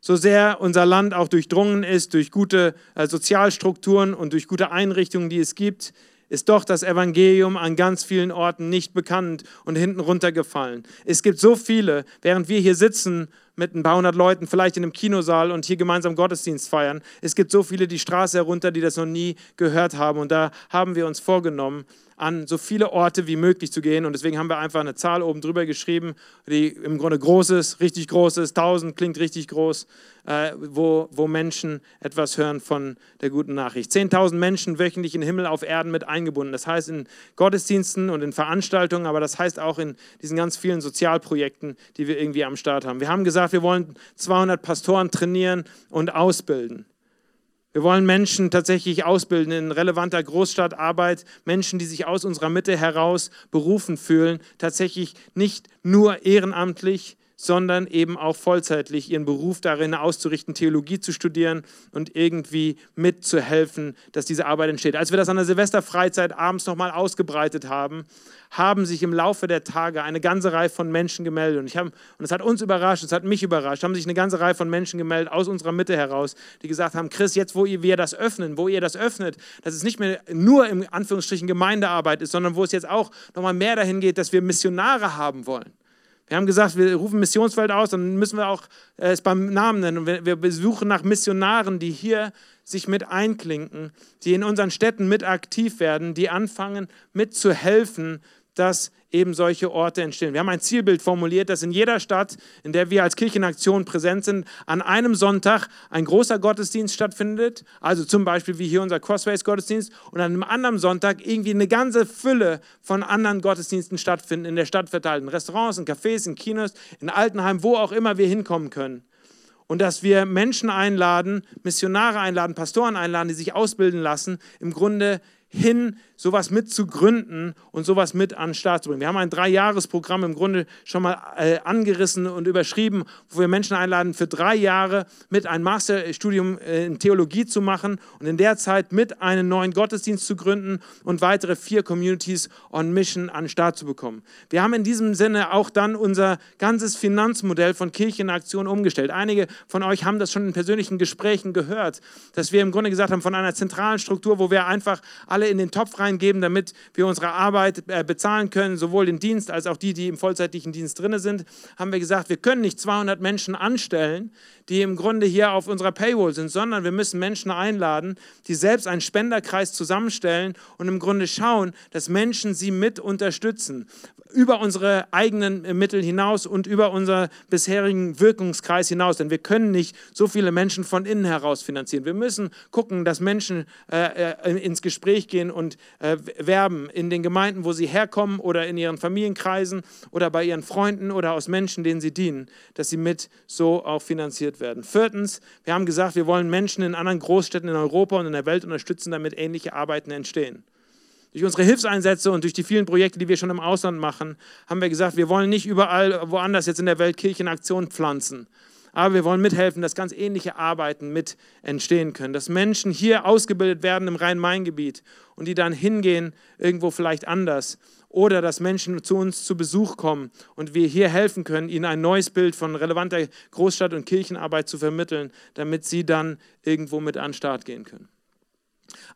So sehr unser Land auch durchdrungen ist durch gute äh, Sozialstrukturen und durch gute Einrichtungen, die es gibt, ist doch das Evangelium an ganz vielen Orten nicht bekannt und hinten runtergefallen. Es gibt so viele, während wir hier sitzen mit ein paar hundert Leuten, vielleicht in einem Kinosaal und hier gemeinsam Gottesdienst feiern. Es gibt so viele die Straße herunter, die das noch nie gehört haben. Und da haben wir uns vorgenommen, an so viele Orte wie möglich zu gehen. Und deswegen haben wir einfach eine Zahl oben drüber geschrieben, die im Grunde groß ist, richtig groß ist. 1000 klingt richtig groß, äh, wo, wo Menschen etwas hören von der guten Nachricht. 10.000 Menschen wöchentlich in Himmel auf Erden mit eingebunden. Das heißt in Gottesdiensten und in Veranstaltungen, aber das heißt auch in diesen ganz vielen Sozialprojekten, die wir irgendwie am Start haben. Wir haben gesagt, wir wollen 200 Pastoren trainieren und ausbilden. Wir wollen Menschen tatsächlich ausbilden in relevanter Großstadtarbeit, Menschen, die sich aus unserer Mitte heraus berufen fühlen, tatsächlich nicht nur ehrenamtlich, sondern eben auch vollzeitlich ihren Beruf darin auszurichten, Theologie zu studieren und irgendwie mitzuhelfen, dass diese Arbeit entsteht. Als wir das an der Silvesterfreizeit abends nochmal ausgebreitet haben, haben sich im Laufe der Tage eine ganze Reihe von Menschen gemeldet. Und, ich hab, und es hat uns überrascht, es hat mich überrascht, haben sich eine ganze Reihe von Menschen gemeldet aus unserer Mitte heraus, die gesagt haben, Chris, jetzt wo ihr, wir das öffnen, wo ihr das öffnet, dass es nicht mehr nur im Anführungsstrichen Gemeindearbeit ist, sondern wo es jetzt auch nochmal mehr dahin geht, dass wir Missionare haben wollen. Wir haben gesagt, wir rufen Missionsfeld aus, dann müssen wir auch äh, es beim Namen nennen. Wir, wir suchen nach Missionaren, die hier sich mit einklinken, die in unseren Städten mit aktiv werden, die anfangen mitzuhelfen, dass eben solche Orte entstehen. Wir haben ein Zielbild formuliert, dass in jeder Stadt, in der wir als Kirchenaktion präsent sind, an einem Sonntag ein großer Gottesdienst stattfindet, also zum Beispiel wie hier unser Crossways-Gottesdienst, und an einem anderen Sonntag irgendwie eine ganze Fülle von anderen Gottesdiensten stattfinden, in der Stadt verteilt, in Restaurants, in Cafés, in Kinos, in Altenheim, wo auch immer wir hinkommen können. Und dass wir Menschen einladen, Missionare einladen, Pastoren einladen, die sich ausbilden lassen, im Grunde hin, sowas mitzugründen und sowas mit an den Start zu bringen. Wir haben ein Dreijahresprogramm im Grunde schon mal äh, angerissen und überschrieben, wo wir Menschen einladen, für drei Jahre mit ein Masterstudium äh, in Theologie zu machen und in der Zeit mit einen neuen Gottesdienst zu gründen und weitere vier Communities on Mission an den Start zu bekommen. Wir haben in diesem Sinne auch dann unser ganzes Finanzmodell von Kirche in Aktion umgestellt. Einige von euch haben das schon in persönlichen Gesprächen gehört, dass wir im Grunde gesagt haben, von einer zentralen Struktur, wo wir einfach alle in den Topf reingeben, damit wir unsere Arbeit äh, bezahlen können, sowohl den Dienst als auch die, die im vollzeitlichen Dienst drin sind, haben wir gesagt, wir können nicht 200 Menschen anstellen, die im Grunde hier auf unserer Paywall sind, sondern wir müssen Menschen einladen, die selbst einen Spenderkreis zusammenstellen und im Grunde schauen, dass Menschen sie mit unterstützen über unsere eigenen Mittel hinaus und über unseren bisherigen Wirkungskreis hinaus. Denn wir können nicht so viele Menschen von innen heraus finanzieren. Wir müssen gucken, dass Menschen äh, äh ins Gespräch gehen und äh, werben in den Gemeinden, wo sie herkommen oder in ihren Familienkreisen oder bei ihren Freunden oder aus Menschen, denen sie dienen, dass sie mit so auch finanziert werden. Viertens, wir haben gesagt, wir wollen Menschen in anderen Großstädten in Europa und in der Welt unterstützen, damit ähnliche Arbeiten entstehen. Durch unsere Hilfseinsätze und durch die vielen Projekte, die wir schon im Ausland machen, haben wir gesagt, wir wollen nicht überall woanders jetzt in der Welt Kirchenaktion pflanzen. Aber wir wollen mithelfen, dass ganz ähnliche Arbeiten mit entstehen können, dass Menschen hier ausgebildet werden im Rhein-Main-Gebiet und die dann hingehen irgendwo vielleicht anders. Oder dass Menschen zu uns zu Besuch kommen und wir hier helfen können, ihnen ein neues Bild von relevanter Großstadt- und Kirchenarbeit zu vermitteln, damit sie dann irgendwo mit an den Start gehen können.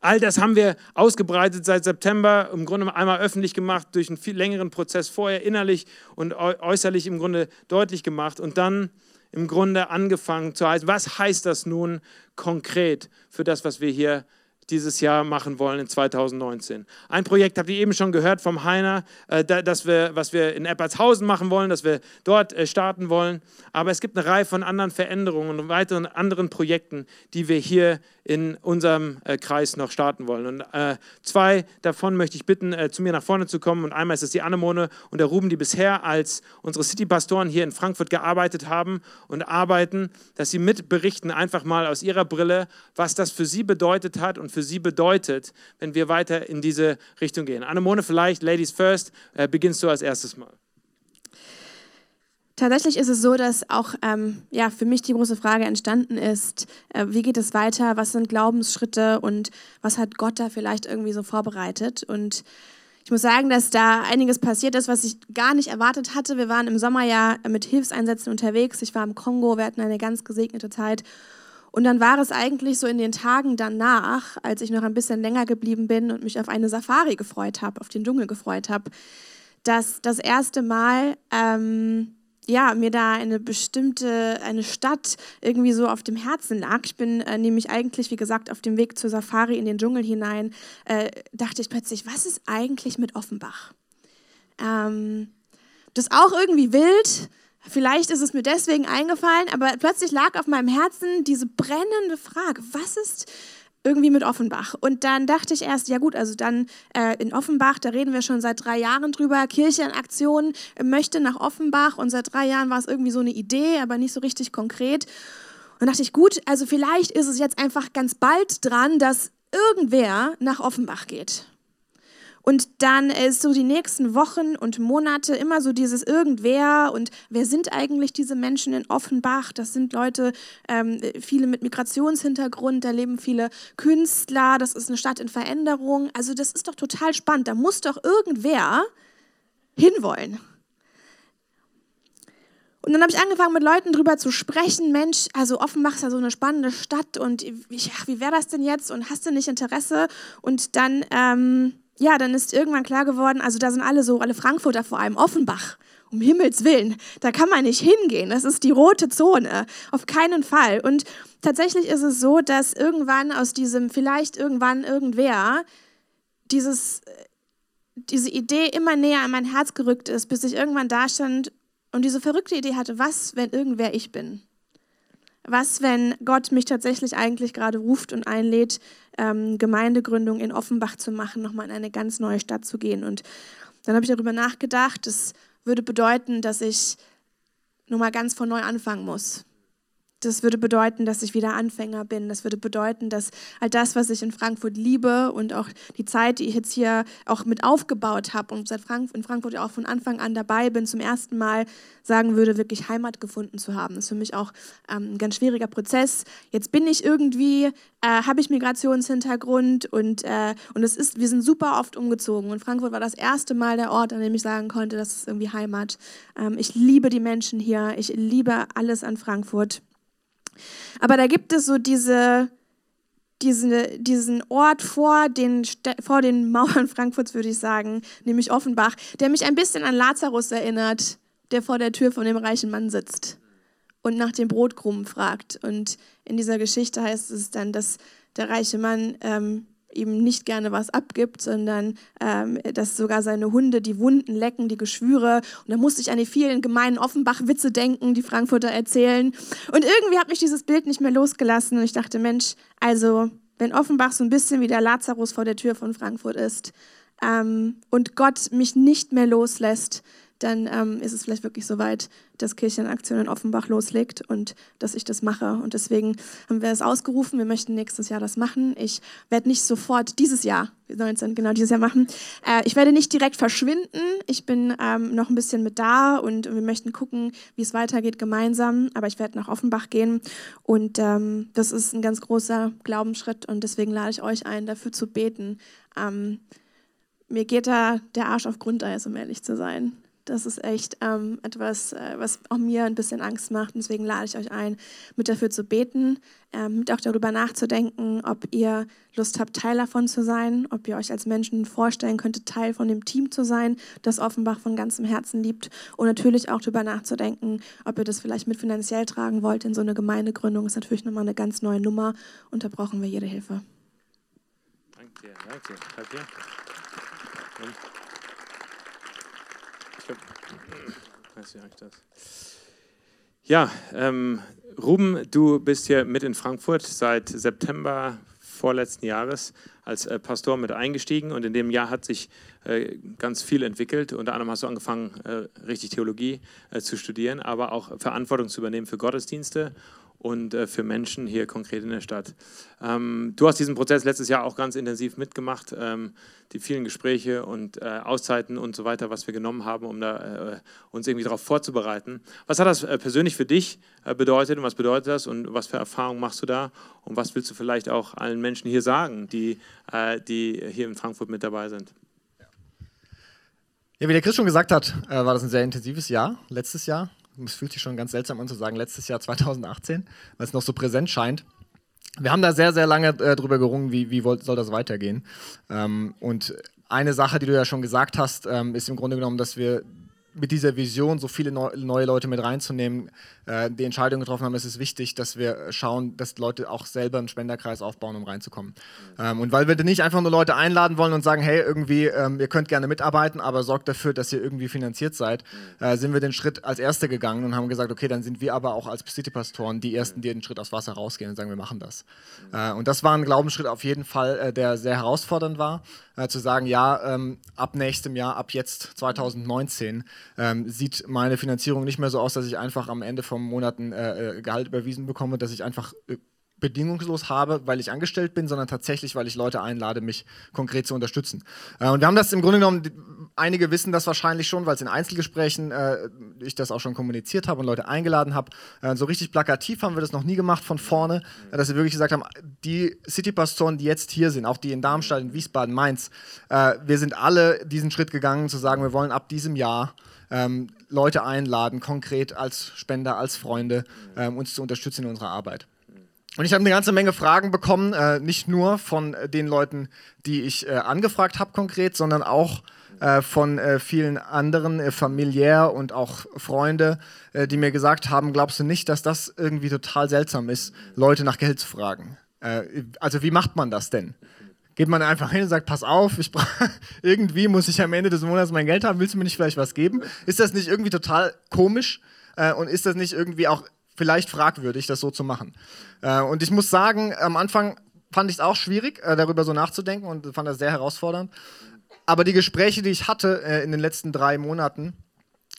All das haben wir ausgebreitet seit September, im Grunde einmal öffentlich gemacht, durch einen viel längeren Prozess vorher, innerlich und äußerlich im Grunde deutlich gemacht. Und dann im Grunde angefangen zu heißen, was heißt das nun konkret für das, was wir hier dieses Jahr machen wollen in 2019. Ein Projekt habt ihr eben schon gehört vom Heiner, äh, dass wir, was wir in Eppertshausen machen wollen, dass wir dort äh, starten wollen. Aber es gibt eine Reihe von anderen Veränderungen und weiteren anderen Projekten, die wir hier in unserem äh, Kreis noch starten wollen. Und äh, zwei davon möchte ich bitten, äh, zu mir nach vorne zu kommen. Und einmal ist es die Annemone und der Ruben, die bisher als unsere City-Pastoren hier in Frankfurt gearbeitet haben und arbeiten, dass sie mitberichten, einfach mal aus ihrer Brille, was das für sie bedeutet hat und für sie bedeutet, wenn wir weiter in diese Richtung gehen. Annemone, vielleicht, Ladies First, äh, beginnst du als erstes Mal. Tatsächlich ist es so, dass auch ähm, ja, für mich die große Frage entstanden ist, äh, wie geht es weiter, was sind Glaubensschritte und was hat Gott da vielleicht irgendwie so vorbereitet. Und ich muss sagen, dass da einiges passiert ist, was ich gar nicht erwartet hatte. Wir waren im Sommer ja mit Hilfseinsätzen unterwegs. Ich war im Kongo, wir hatten eine ganz gesegnete Zeit. Und dann war es eigentlich so in den Tagen danach, als ich noch ein bisschen länger geblieben bin und mich auf eine Safari gefreut habe, auf den Dschungel gefreut habe, dass das erste Mal... Ähm, ja, mir da eine bestimmte, eine Stadt irgendwie so auf dem Herzen lag. Ich bin äh, nämlich eigentlich, wie gesagt, auf dem Weg zur Safari in den Dschungel hinein, äh, dachte ich plötzlich, was ist eigentlich mit Offenbach? Ähm, das ist auch irgendwie wild. Vielleicht ist es mir deswegen eingefallen, aber plötzlich lag auf meinem Herzen diese brennende Frage, was ist irgendwie mit Offenbach. Und dann dachte ich erst, ja gut, also dann äh, in Offenbach, da reden wir schon seit drei Jahren drüber, Kirche in Aktion äh, möchte nach Offenbach und seit drei Jahren war es irgendwie so eine Idee, aber nicht so richtig konkret. Und dachte ich, gut, also vielleicht ist es jetzt einfach ganz bald dran, dass irgendwer nach Offenbach geht. Und dann ist so die nächsten Wochen und Monate immer so dieses Irgendwer und wer sind eigentlich diese Menschen in Offenbach? Das sind Leute, ähm, viele mit Migrationshintergrund, da leben viele Künstler, das ist eine Stadt in Veränderung. Also das ist doch total spannend. Da muss doch irgendwer hinwollen. Und dann habe ich angefangen, mit Leuten drüber zu sprechen. Mensch, also Offenbach ist ja so eine spannende Stadt und ich, ach, wie wäre das denn jetzt? Und hast du nicht Interesse? Und dann ähm, ja, dann ist irgendwann klar geworden, also da sind alle so, alle Frankfurter vor allem, Offenbach. Um Himmels Willen, da kann man nicht hingehen. Das ist die rote Zone. Auf keinen Fall. Und tatsächlich ist es so, dass irgendwann aus diesem, vielleicht irgendwann irgendwer, dieses, diese Idee immer näher an mein Herz gerückt ist, bis ich irgendwann da stand und diese verrückte Idee hatte, was, wenn irgendwer ich bin? Was, wenn Gott mich tatsächlich eigentlich gerade ruft und einlädt, ähm, Gemeindegründung in Offenbach zu machen, nochmal in eine ganz neue Stadt zu gehen? Und dann habe ich darüber nachgedacht, das würde bedeuten, dass ich nochmal ganz von neu anfangen muss. Das würde bedeuten, dass ich wieder Anfänger bin. Das würde bedeuten, dass all das, was ich in Frankfurt liebe und auch die Zeit, die ich jetzt hier auch mit aufgebaut habe und seit Frank in Frankfurt auch von Anfang an dabei bin, zum ersten Mal sagen würde, wirklich Heimat gefunden zu haben. Das ist für mich auch ähm, ein ganz schwieriger Prozess. Jetzt bin ich irgendwie, äh, habe ich Migrationshintergrund und, äh, und es ist, wir sind super oft umgezogen. Und Frankfurt war das erste Mal der Ort, an dem ich sagen konnte, das ist irgendwie Heimat. Ähm, ich liebe die Menschen hier. Ich liebe alles an Frankfurt. Aber da gibt es so diese, diese, diesen Ort vor den, vor den Mauern Frankfurts, würde ich sagen, nämlich Offenbach, der mich ein bisschen an Lazarus erinnert, der vor der Tür von dem reichen Mann sitzt und nach dem Brotkrumen fragt. Und in dieser Geschichte heißt es dann, dass der reiche Mann ähm, ihm nicht gerne was abgibt, sondern ähm, dass sogar seine Hunde die Wunden lecken, die Geschwüre. Und da musste ich an die vielen gemeinen Offenbach-Witze denken, die Frankfurter erzählen. Und irgendwie hat mich dieses Bild nicht mehr losgelassen und ich dachte, Mensch, also wenn Offenbach so ein bisschen wie der Lazarus vor der Tür von Frankfurt ist ähm, und Gott mich nicht mehr loslässt, dann ähm, ist es vielleicht wirklich soweit, dass Kirchenaktion in Offenbach loslegt und dass ich das mache. Und deswegen haben wir es ausgerufen, wir möchten nächstes Jahr das machen. Ich werde nicht sofort dieses Jahr, 19, genau dieses Jahr machen. Äh, ich werde nicht direkt verschwinden. Ich bin ähm, noch ein bisschen mit da und wir möchten gucken, wie es weitergeht gemeinsam. Aber ich werde nach Offenbach gehen und ähm, das ist ein ganz großer Glaubensschritt und deswegen lade ich euch ein, dafür zu beten. Ähm, mir geht da der Arsch auf Grundeis, um ehrlich zu sein. Das ist echt ähm, etwas, äh, was auch mir ein bisschen Angst macht. Deswegen lade ich euch ein, mit dafür zu beten, äh, mit auch darüber nachzudenken, ob ihr Lust habt, Teil davon zu sein, ob ihr euch als Menschen vorstellen könntet, Teil von dem Team zu sein, das Offenbach von ganzem Herzen liebt. Und natürlich auch darüber nachzudenken, ob ihr das vielleicht mit finanziell tragen wollt in so eine Gemeindegründung. Das ist natürlich nochmal eine ganz neue Nummer und da brauchen wir jede Hilfe. Danke danke. Danke. Ja, ähm, Ruben, du bist hier mit in Frankfurt seit September vorletzten Jahres als äh, Pastor mit eingestiegen und in dem Jahr hat sich äh, ganz viel entwickelt. Unter anderem hast du angefangen, äh, richtig Theologie äh, zu studieren, aber auch Verantwortung zu übernehmen für Gottesdienste und äh, für Menschen hier konkret in der Stadt. Ähm, du hast diesen Prozess letztes Jahr auch ganz intensiv mitgemacht, ähm, die vielen Gespräche und äh, Auszeiten und so weiter, was wir genommen haben, um da, äh, uns irgendwie darauf vorzubereiten. Was hat das äh, persönlich für dich äh, bedeutet und was bedeutet das und was für Erfahrungen machst du da und was willst du vielleicht auch allen Menschen hier sagen, die, äh, die hier in Frankfurt mit dabei sind? Ja, wie der Chris schon gesagt hat, war das ein sehr intensives Jahr, letztes Jahr es fühlt sich schon ganz seltsam an zu sagen, letztes Jahr 2018, weil es noch so präsent scheint. Wir haben da sehr, sehr lange äh, drüber gerungen, wie, wie soll das weitergehen. Ähm, und eine Sache, die du ja schon gesagt hast, ähm, ist im Grunde genommen, dass wir mit dieser Vision, so viele neu, neue Leute mit reinzunehmen, äh, die Entscheidung getroffen haben, ist es wichtig, dass wir schauen, dass Leute auch selber einen Spenderkreis aufbauen, um reinzukommen. Ähm, und weil wir nicht einfach nur Leute einladen wollen und sagen, hey, irgendwie, ähm, ihr könnt gerne mitarbeiten, aber sorgt dafür, dass ihr irgendwie finanziert seid, äh, sind wir den Schritt als Erste gegangen und haben gesagt, okay, dann sind wir aber auch als City-Pastoren die Ersten, die den Schritt aufs Wasser rausgehen und sagen, wir machen das. Äh, und das war ein Glaubensschritt auf jeden Fall, der sehr herausfordernd war, äh, zu sagen, ja, ähm, ab nächstem Jahr, ab jetzt 2019, ähm, sieht meine Finanzierung nicht mehr so aus, dass ich einfach am Ende vom Monat ein äh, äh, Gehalt überwiesen bekomme, dass ich einfach äh, bedingungslos habe, weil ich angestellt bin, sondern tatsächlich, weil ich Leute einlade, mich konkret zu unterstützen. Äh, und wir haben das im Grunde genommen, einige wissen das wahrscheinlich schon, weil es in Einzelgesprächen äh, ich das auch schon kommuniziert habe und Leute eingeladen habe. Äh, so richtig plakativ haben wir das noch nie gemacht von vorne, äh, dass wir wirklich gesagt haben, die City-Pastoren, die jetzt hier sind, auch die in Darmstadt, in Wiesbaden, Mainz, wir sind alle diesen Schritt gegangen, zu sagen, wir wollen ab diesem Jahr ähm, Leute einladen, konkret als Spender, als Freunde, ähm, uns zu unterstützen in unserer Arbeit. Und ich habe eine ganze Menge Fragen bekommen, äh, nicht nur von äh, den Leuten, die ich äh, angefragt habe konkret, sondern auch äh, von äh, vielen anderen, äh, familiär und auch Freunde, die mir gesagt haben, glaubst du nicht, dass das irgendwie total seltsam ist, Leute nach Geld zu fragen? also wie macht man das denn? geht man einfach hin und sagt, pass auf, ich irgendwie muss ich am Ende des Monats mein Geld haben, willst du mir nicht vielleicht was geben? Ist das nicht irgendwie total komisch und ist das nicht irgendwie auch vielleicht fragwürdig, das so zu machen? Äh, und ich muss sagen, am Anfang fand ich es auch schwierig, äh, darüber so nachzudenken und fand das sehr herausfordernd. Aber die Gespräche, die ich hatte äh, in den letzten drei Monaten,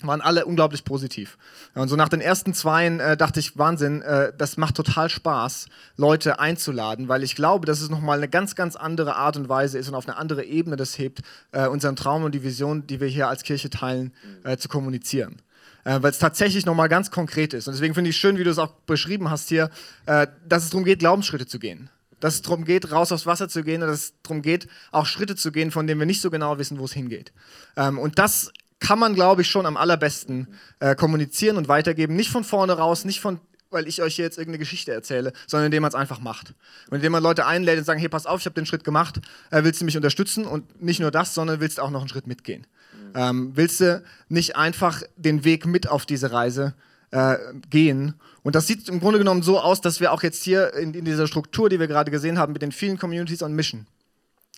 waren alle unglaublich positiv. Und so nach den ersten zweien äh, dachte ich, Wahnsinn, äh, das macht total Spaß, Leute einzuladen, weil ich glaube, dass es nochmal eine ganz, ganz andere Art und Weise ist und auf eine andere Ebene das hebt, äh, unseren Traum und die Vision, die wir hier als Kirche teilen, äh, zu kommunizieren. Äh, weil es tatsächlich nochmal ganz konkret ist. Und deswegen finde ich schön, wie du es auch beschrieben hast hier, äh, dass es darum geht, Glaubensschritte zu gehen dass es darum geht, raus aufs Wasser zu gehen und dass es darum geht, auch Schritte zu gehen, von denen wir nicht so genau wissen, wo es hingeht. Ähm, und das kann man, glaube ich, schon am allerbesten äh, kommunizieren und weitergeben. Nicht von vorne raus, nicht von weil ich euch hier jetzt irgendeine Geschichte erzähle, sondern indem man es einfach macht. Und indem man Leute einlädt und sagt, hey, pass auf, ich habe den Schritt gemacht, willst du mich unterstützen? Und nicht nur das, sondern willst du auch noch einen Schritt mitgehen. Ähm, willst du nicht einfach den Weg mit auf diese Reise äh, gehen? Und das sieht im Grunde genommen so aus, dass wir auch jetzt hier in, in dieser Struktur, die wir gerade gesehen haben, mit den vielen Communities und Mission,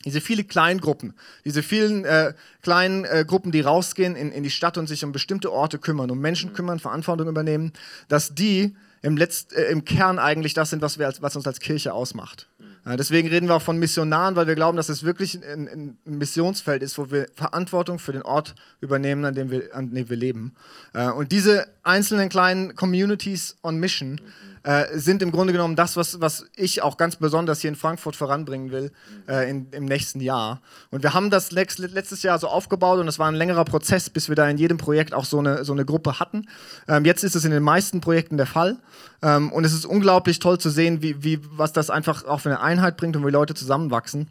diese vielen kleinen Gruppen, diese vielen äh, kleinen äh, Gruppen, die rausgehen in, in die Stadt und sich um bestimmte Orte kümmern, um Menschen mhm. kümmern, Verantwortung übernehmen, dass die im, Letzt, äh, im Kern eigentlich das sind, was, wir als, was uns als Kirche ausmacht. Äh, deswegen reden wir auch von Missionaren, weil wir glauben, dass es wirklich ein, ein, Missionsfeld ist, wo wir Verantwortung für den Ort übernehmen, an dem wir, an dem wir leben. Äh, und diese einzelnen kleinen Communities on Mission äh, sind im Grunde genommen das, was, was ich auch ganz besonders hier in Frankfurt voranbringen will äh, in, im nächsten Jahr. Und wir haben das letztes Jahr so aufgebaut und es war ein längerer Prozess, bis wir da in jedem Projekt auch so eine, so eine Gruppe hatten. Ähm, jetzt ist es in den meisten Projekten der Fall. Ähm, und es ist unglaublich toll zu sehen, wie, wie, was das einfach auch für eine Einheit bringt und wie Leute zusammenwachsen.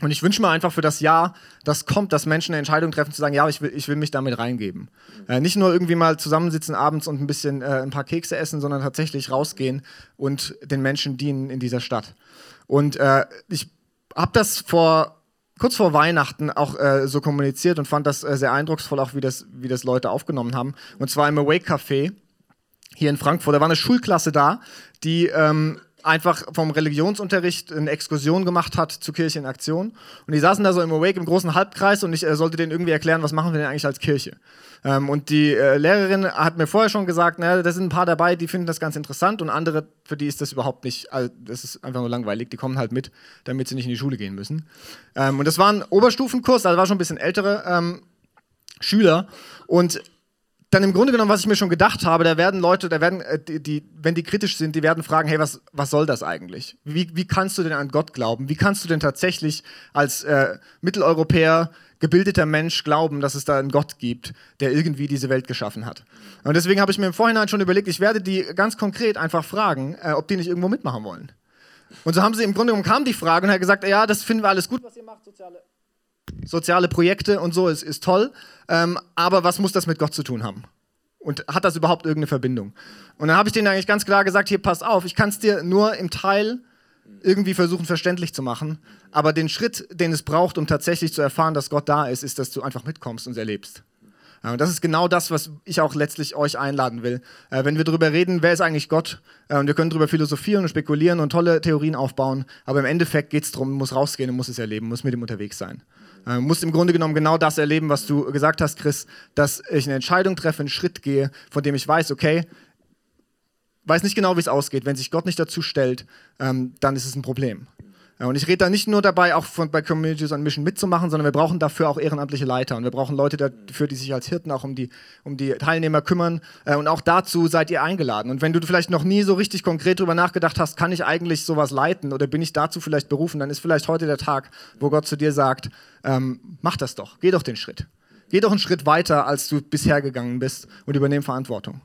Und ich wünsche mir einfach für das Jahr, das kommt, dass Menschen eine Entscheidung treffen, zu sagen, ja, ich will, ich will mich damit reingeben. Äh, nicht nur irgendwie mal zusammensitzen abends und ein bisschen äh, ein paar Kekse essen, sondern tatsächlich rausgehen und den Menschen dienen in dieser Stadt. Und äh, ich habe das vor kurz vor Weihnachten auch äh, so kommuniziert und fand das äh, sehr eindrucksvoll, auch wie das, wie das Leute aufgenommen haben. Und zwar im Awake Café hier in Frankfurt. Da war eine Schulklasse da, die ähm, einfach vom Religionsunterricht eine Exkursion gemacht hat zur Kirche in Aktion. Und die saßen da so im Awake im großen Halbkreis und ich äh, sollte denen irgendwie erklären, was machen wir denn eigentlich als Kirche. Ähm, und die äh, Lehrerin hat mir vorher schon gesagt, naja, da sind ein paar dabei, die finden das ganz interessant und andere, für die ist das überhaupt nicht, also das ist einfach nur langweilig, die kommen halt mit, damit sie nicht in die Schule gehen müssen. Ähm, und das war ein Oberstufenkurs, also war schon ein bisschen ältere ähm, Schüler und dann im Grunde genommen, was ich mir schon gedacht habe, da werden Leute, da werden, äh, die, die, wenn die kritisch sind, die werden fragen, hey, was, was soll das eigentlich? Wie, wie kannst du denn an Gott glauben? Wie kannst du denn tatsächlich als äh, Mitteleuropäer, gebildeter Mensch glauben, dass es da einen Gott gibt, der irgendwie diese Welt geschaffen hat? Und deswegen habe ich mir im Vorhinein schon überlegt, ich werde die ganz konkret einfach fragen, äh, ob die nicht irgendwo mitmachen wollen. Und so haben sie im Grunde genommen kam die Frage und hat gesagt, ja, das finden wir alles gut, was ihr macht, soziale soziale Projekte und so ist, ist toll, ähm, aber was muss das mit Gott zu tun haben? Und hat das überhaupt irgendeine Verbindung? Und dann habe ich denen eigentlich ganz klar gesagt, hier, pass auf, ich kann es dir nur im Teil irgendwie versuchen verständlich zu machen, aber den Schritt, den es braucht, um tatsächlich zu erfahren, dass Gott da ist, ist, dass du einfach mitkommst und es erlebst. Und das ist genau das, was ich auch letztlich euch einladen will. Äh, wenn wir darüber reden, wer ist eigentlich Gott, äh, und wir können darüber philosophieren und spekulieren und tolle Theorien aufbauen, aber im Endeffekt geht es darum, muss rausgehen und muss es erleben, muss mit ihm unterwegs sein. Äh, musst im Grunde genommen genau das erleben, was du gesagt hast, Chris, dass ich eine Entscheidung treffe, einen Schritt gehe, von dem ich weiß, okay, weiß nicht genau, wie es ausgeht. Wenn sich Gott nicht dazu stellt, ähm, dann ist es ein Problem. Und ich rede da nicht nur dabei, auch von, bei Communities on Mission mitzumachen, sondern wir brauchen dafür auch ehrenamtliche Leiter und wir brauchen Leute dafür, die sich als Hirten auch um die, um die Teilnehmer kümmern. Äh, und auch dazu seid ihr eingeladen. Und wenn du vielleicht noch nie so richtig konkret darüber nachgedacht hast, kann ich eigentlich sowas leiten oder bin ich dazu vielleicht berufen, dann ist vielleicht heute der Tag, wo Gott zu dir sagt, ähm, mach das doch, geh doch den Schritt. Geh doch einen Schritt weiter, als du bisher gegangen bist und übernehm Verantwortung.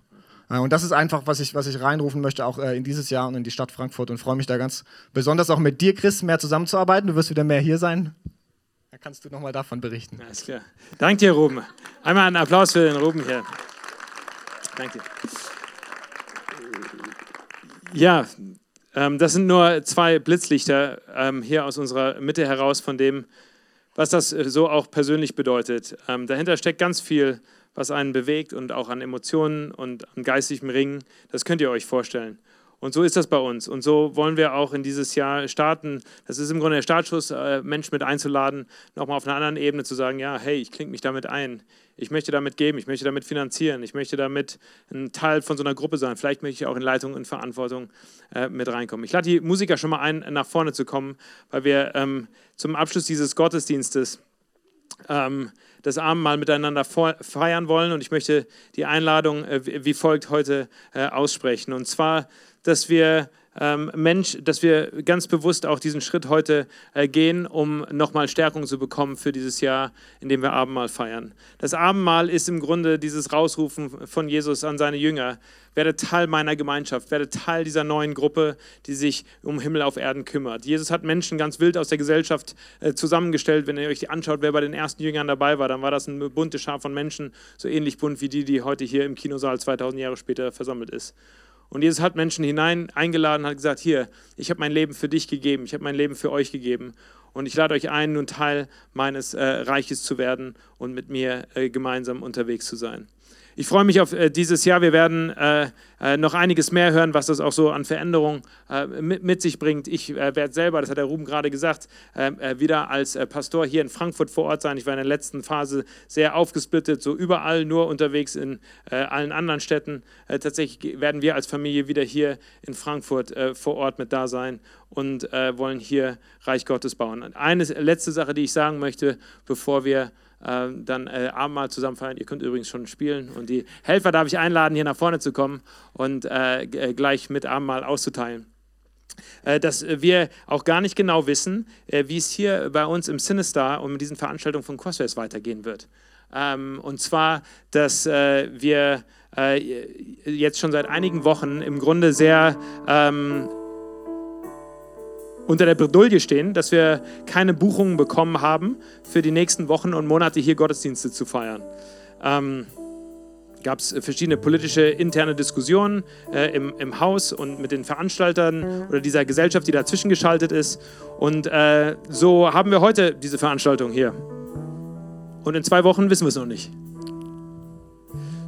Äh, und das ist einfach, was ich, was ich reinrufen möchte, auch äh, in dieses Jahr und in die Stadt Frankfurt und freue mich da ganz besonders auch mit dir, Chris, mehr zusammenzuarbeiten. Du wirst wieder mehr hier sein. Da kannst du nochmal davon berichten. Alles klar. Danke dir, Ruben. Einmal einen Applaus für den Ruben hier. Danke. Ja, ähm, das sind nur zwei Blitzlichter ähm, hier aus unserer Mitte heraus von dem, was das äh, so auch persönlich bedeutet. Ähm, dahinter steckt ganz viel was einen bewegt und auch an Emotionen und an geistigem Ringen. Das könnt ihr euch vorstellen. Und so ist das bei uns. Und so wollen wir auch in dieses Jahr starten. Das ist im Grunde der Startschuss, äh, Menschen mit einzuladen, nochmal auf einer anderen Ebene zu sagen, ja, hey, ich klinge mich damit ein. Ich möchte damit geben, ich möchte damit finanzieren, ich möchte damit ein Teil von so einer Gruppe sein. Vielleicht möchte ich auch in Leitung und Verantwortung äh, mit reinkommen. Ich lade die Musiker schon mal ein, nach vorne zu kommen, weil wir ähm, zum Abschluss dieses Gottesdienstes ähm, das Abendmahl miteinander feiern wollen. Und ich möchte die Einladung äh, wie folgt heute äh, aussprechen. Und zwar, dass wir ähm, Mensch, dass wir ganz bewusst auch diesen Schritt heute äh, gehen, um nochmal Stärkung zu bekommen für dieses Jahr, in dem wir Abendmahl feiern. Das Abendmahl ist im Grunde dieses Rausrufen von Jesus an seine Jünger. Werde Teil meiner Gemeinschaft, werde Teil dieser neuen Gruppe, die sich um Himmel auf Erden kümmert. Jesus hat Menschen ganz wild aus der Gesellschaft äh, zusammengestellt. Wenn ihr euch anschaut, wer bei den ersten Jüngern dabei war, dann war das eine bunte Schar von Menschen, so ähnlich bunt wie die, die heute hier im Kinosaal 2000 Jahre später versammelt ist. Und Jesus hat Menschen hinein eingeladen, hat gesagt, hier, ich habe mein Leben für dich gegeben, ich habe mein Leben für euch gegeben. Und ich lade euch ein, nun Teil meines äh, Reiches zu werden und mit mir äh, gemeinsam unterwegs zu sein. Ich freue mich auf äh, dieses Jahr. Wir werden äh, äh, noch einiges mehr hören, was das auch so an Veränderungen mit, sich bringt. Ich werde selber, das hat der Ruben gerade gesagt, wieder als Pastor hier in Frankfurt vor Ort sein. Ich war in der letzten Phase sehr aufgesplittet, so überall nur unterwegs in allen anderen Städten. tatsächlich werden wir als Familie wieder hier in Frankfurt vor Ort mit da sein und wollen hier Reich Gottes bauen. Eine letzte Sache, die ich sagen möchte, bevor wir äh, dann äh, Abendmahl zusammen feiern. Ihr könnt übrigens schon spielen und die Helfer darf ich einladen, hier nach vorne zu kommen und äh, äh gleich mit Abendmahl auszuteilen äh, dass wir auch gar nicht genau wissen, äh, wie es hier bei uns im Sinister und mit diesen Veranstaltungen von Crossways weitergehen wird. Ähm, und zwar, dass wir jetzt schon seit einigen Wochen im Grunde sehr ähm, unter der Bredouille stehen, dass wir keine Buchungen bekommen haben, für die nächsten Wochen und Monate hier Gottesdienste zu feiern. Ähm, gab es verschiedene politische interne Diskussionen äh, im, im Haus und mit den Veranstaltern oder dieser Gesellschaft, die dazwischen geschaltet ist. Und äh, so haben wir heute diese Veranstaltung hier. Und in zwei Wochen wissen wir es noch nicht.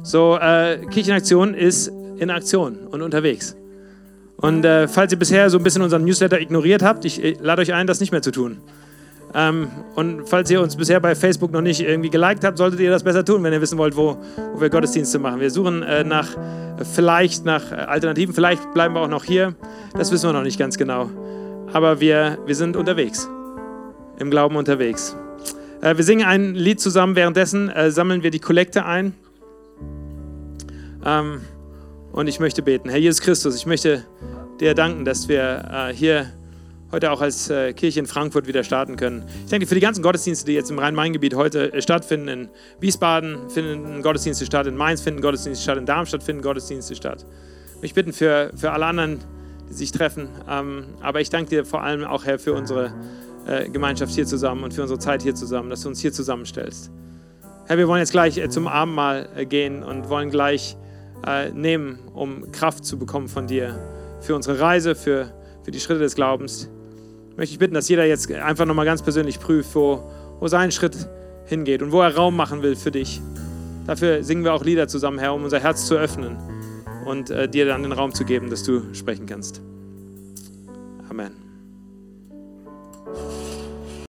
So, äh, Kirchenaktion ist in Aktion und unterwegs. Und äh, falls ihr bisher so ein bisschen unseren Newsletter ignoriert habt, ich, ich lade euch ein, das nicht mehr zu tun. Ähm, und falls ihr uns bisher bei Facebook noch nicht irgendwie geliked habt, solltet ihr das besser tun, wenn ihr wissen wollt, wo, wo wir Gottesdienste machen. Wir suchen äh, nach vielleicht nach Alternativen, vielleicht bleiben wir auch noch hier. Das wissen wir noch nicht ganz genau. Aber wir, wir sind unterwegs, im Glauben unterwegs. Äh, wir singen ein Lied zusammen, währenddessen äh, sammeln wir die Kollekte ein. Ähm, und ich möchte beten. Herr Jesus Christus, ich möchte dir danken, dass wir äh, hier heute auch als äh, Kirche in Frankfurt wieder starten können. Ich danke dir für die ganzen Gottesdienste, die jetzt im Rhein-Main-Gebiet heute äh, stattfinden. In Wiesbaden finden Gottesdienste statt, in Mainz finden Gottesdienste statt, in Darmstadt finden Gottesdienste statt. Ich bitte für, für alle anderen, die sich treffen. Ähm, aber ich danke dir vor allem auch, Herr, für unsere äh, Gemeinschaft hier zusammen und für unsere Zeit hier zusammen, dass du uns hier zusammenstellst. Herr, wir wollen jetzt gleich äh, zum Abendmahl äh, gehen und wollen gleich äh, nehmen, um Kraft zu bekommen von dir für unsere Reise, für, für die Schritte des Glaubens. Möchte ich bitten, dass jeder jetzt einfach nochmal ganz persönlich prüft, wo, wo sein Schritt hingeht und wo er Raum machen will für dich. Dafür singen wir auch Lieder zusammen, Herr, um unser Herz zu öffnen und äh, dir dann den Raum zu geben, dass du sprechen kannst.